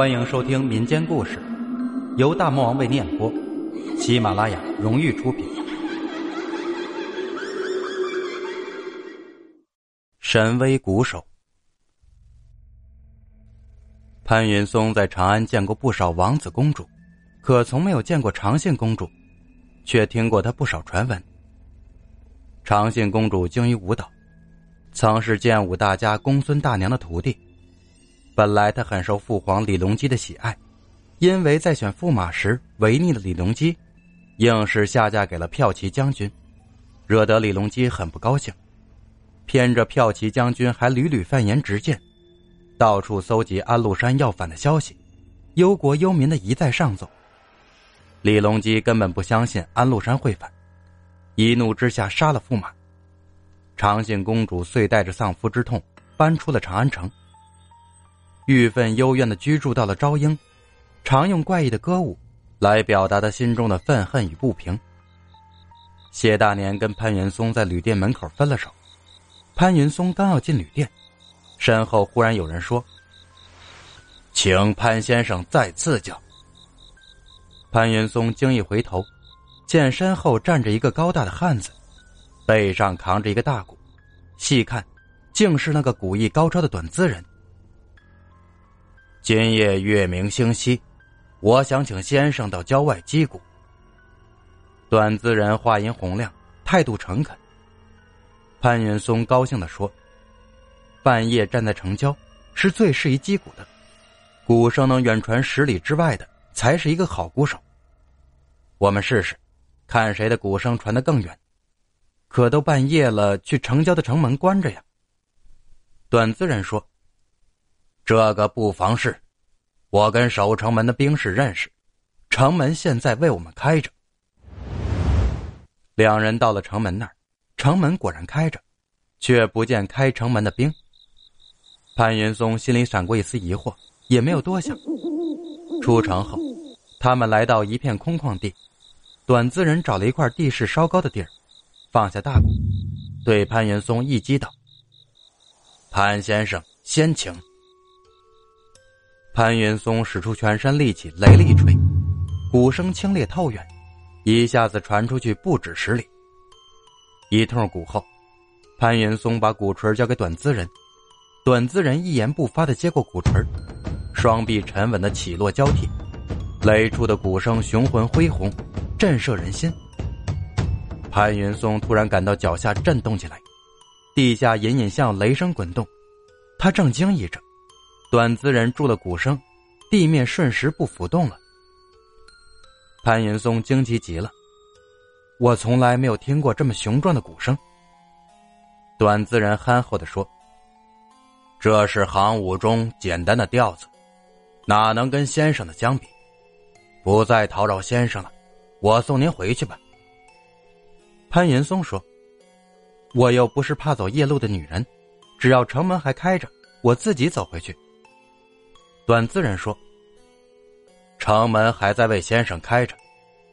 欢迎收听民间故事，由大魔王为你演播，喜马拉雅荣誉出品。神威鼓手潘云松在长安见过不少王子公主，可从没有见过长信公主，却听过她不少传闻。长信公主精于舞蹈，曾是剑舞大家公孙大娘的徒弟。本来他很受父皇李隆基的喜爱，因为在选驸马时违逆了李隆基，硬是下嫁给了骠骑将军，惹得李隆基很不高兴。偏着骠骑将军还屡屡犯言直谏，到处搜集安禄山要反的消息，忧国忧民的一再上奏。李隆基根本不相信安禄山会反，一怒之下杀了驸马。长信公主遂带着丧夫之痛搬出了长安城。郁愤幽怨的居住到了昭英，常用怪异的歌舞来表达他心中的愤恨与不平。谢大年跟潘云松在旅店门口分了手，潘云松刚要进旅店，身后忽然有人说：“请潘先生再赐教。”潘云松惊一回头，见身后站着一个高大的汉子，背上扛着一个大鼓，细看，竟是那个武艺高超的短资人。今夜月明星稀，我想请先生到郊外击鼓。短资人话音洪亮，态度诚恳。潘云松高兴的说：“半夜站在城郊，是最适宜击鼓的，鼓声能远传十里之外的，才是一个好鼓手。我们试试，看谁的鼓声传得更远。可都半夜了，去城郊的城门关着呀。”短资人说。这个不妨事，我跟守城门的兵士认识，城门现在为我们开着。两人到了城门那儿，城门果然开着，却不见开城门的兵。潘云松心里闪过一丝疑惑，也没有多想。出城后，他们来到一片空旷地，短资人找了一块地势稍高的地儿，放下大鼓，对潘云松一击道：“潘先生，先请。”潘云松使出全身力气，雷了一锤，鼓声清冽透远，一下子传出去不止十里。一通鼓后，潘云松把鼓槌交给短资人，短资人一言不发的接过鼓槌，双臂沉稳的起落交替，擂出的鼓声雄浑恢宏，震慑人心。潘云松突然感到脚下震动起来，地下隐隐像雷声滚动，他正惊异着。短资人住了鼓声，地面瞬时不浮动了。潘云松惊奇极了，我从来没有听过这么雄壮的鼓声。短资人憨厚的说：“这是行伍中简单的调子，哪能跟先生的相比？不再叨扰先生了，我送您回去吧。”潘云松说：“我又不是怕走夜路的女人，只要城门还开着，我自己走回去。”短资人说：“城门还在为先生开着，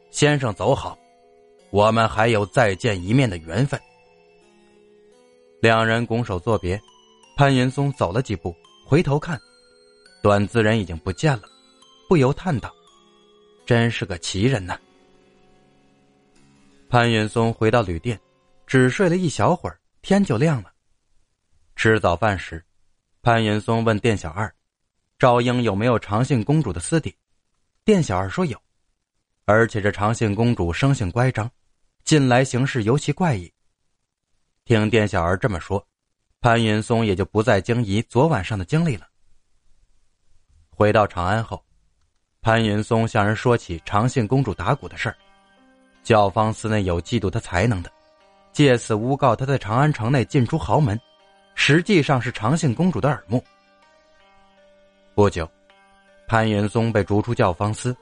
先生走好，我们还有再见一面的缘分。”两人拱手作别，潘云松走了几步，回头看，短资人已经不见了，不由叹道：“真是个奇人呐。”潘云松回到旅店，只睡了一小会儿，天就亮了。吃早饭时，潘云松问店小二。赵英有没有长信公主的私底？店小二说有，而且这长信公主生性乖张，近来行事尤其怪异。听店小二这么说，潘云松也就不再惊疑昨晚上的经历了。回到长安后，潘云松向人说起长信公主打鼓的事儿，教坊司内有嫉妒他才能的，借此诬告他在长安城内进出豪门，实际上是长信公主的耳目。不久，潘云松被逐出教坊司，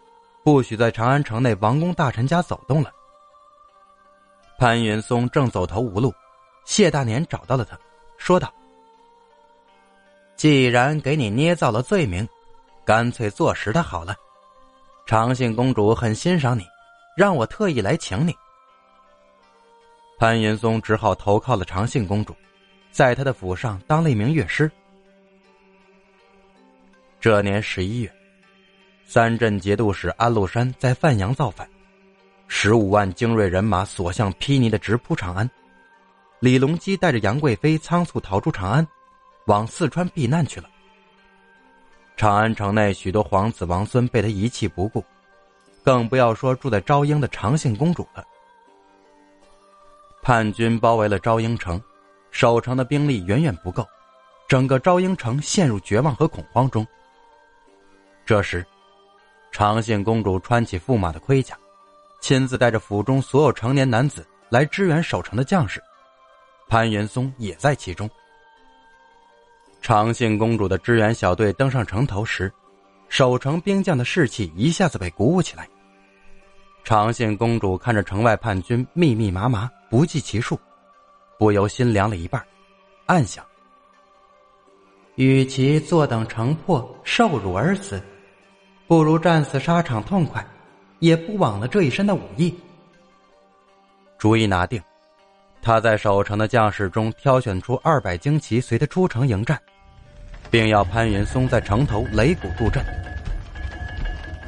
不许在长安城内王公大臣家走动了。潘云松正走投无路，谢大年找到了他，说道：“既然给你捏造了罪名，干脆坐实他好了。长信公主很欣赏你，让我特意来请你。”潘云松只好投靠了长信公主，在他的府上当了一名乐师。这年十一月，三镇节度使安禄山在范阳造反，十五万精锐人马所向披靡的直扑长安。李隆基带着杨贵妃仓促逃出长安，往四川避难去了。长安城内许多皇子王孙被他遗弃不顾，更不要说住在昭英的长信公主了。叛军包围了昭英城，守城的兵力远远不够，整个昭英城陷入绝望和恐慌中。这时，长信公主穿起驸马的盔甲，亲自带着府中所有成年男子来支援守城的将士。潘元松也在其中。长信公主的支援小队登上城头时，守城兵将的士气一下子被鼓舞起来。长信公主看着城外叛军密密麻麻、不计其数，不由心凉了一半，暗想：与其坐等城破、受辱而死，不如战死沙场痛快，也不枉了这一身的武艺。主意拿定。他在守城的将士中挑选出二百精骑，随他出城迎战，并要潘云松在城头擂鼓助阵。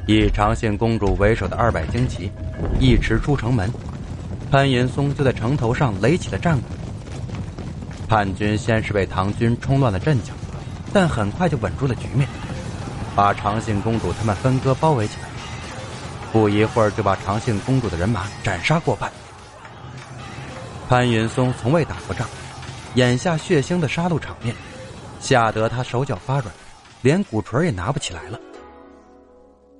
以长信公主为首的二百精骑一驰出城门，潘云松就在城头上擂起了战鼓。叛军先是被唐军冲乱了阵脚，但很快就稳住了局面，把长信公主他们分割包围起来。不一会儿，就把长信公主的人马斩杀过半。潘云松从未打过仗，眼下血腥的杀戮场面，吓得他手脚发软，连鼓槌也拿不起来了。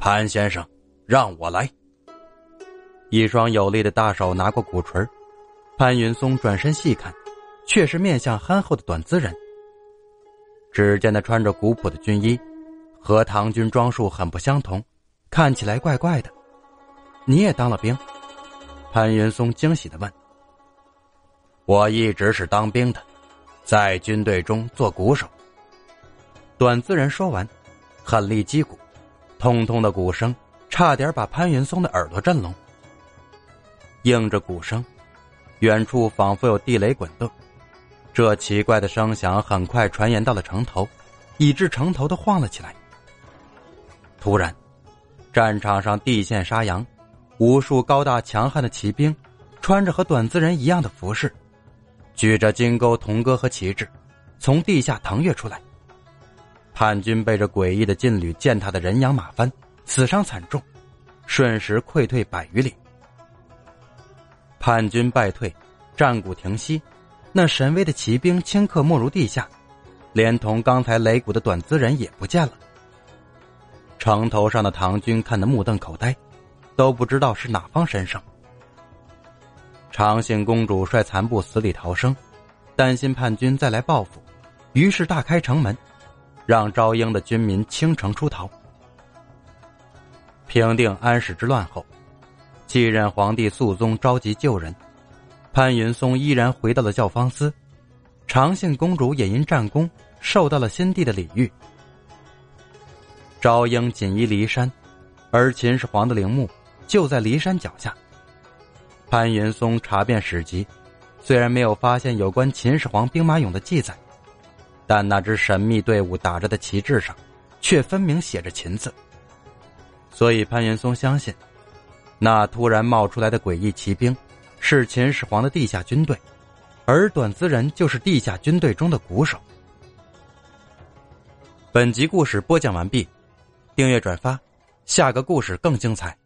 潘先生，让我来。一双有力的大手拿过鼓槌，潘云松转身细看，却是面相憨厚的短资人。只见他穿着古朴的军衣，和唐军装束很不相同，看起来怪怪的。你也当了兵？潘云松惊喜的问。我一直是当兵的，在军队中做鼓手。短资人说完，狠力击鼓，通通的鼓声差点把潘云松的耳朵震聋。应着鼓声，远处仿佛有地雷滚动，这奇怪的声响很快传言到了城头，以致城头都晃了起来。突然，战场上地陷沙扬，无数高大强悍的骑兵，穿着和短资人一样的服饰。举着金钩、铜戈和旗帜，从地下腾跃出来。叛军被这诡异的劲旅践踏的人仰马翻，死伤惨重，瞬时溃退百余里。叛军败退，战鼓停息，那神威的骑兵顷刻没入地下，连同刚才擂鼓的短资人也不见了。城头上的唐军看得目瞪口呆，都不知道是哪方神圣。长信公主率残部死里逃生，担心叛军再来报复，于是大开城门，让昭英的军民倾城出逃。平定安史之乱后，继任皇帝肃宗召集旧人，潘云松依然回到了教坊司，长信公主也因战功受到了新帝的礼遇。昭英锦衣骊山，而秦始皇的陵墓就在骊山脚下。潘云松查遍史籍，虽然没有发现有关秦始皇兵马俑的记载，但那支神秘队伍打着的旗帜上，却分明写着“秦”字。所以潘云松相信，那突然冒出来的诡异骑兵，是秦始皇的地下军队，而短资人就是地下军队中的鼓手。本集故事播讲完毕，订阅转发，下个故事更精彩。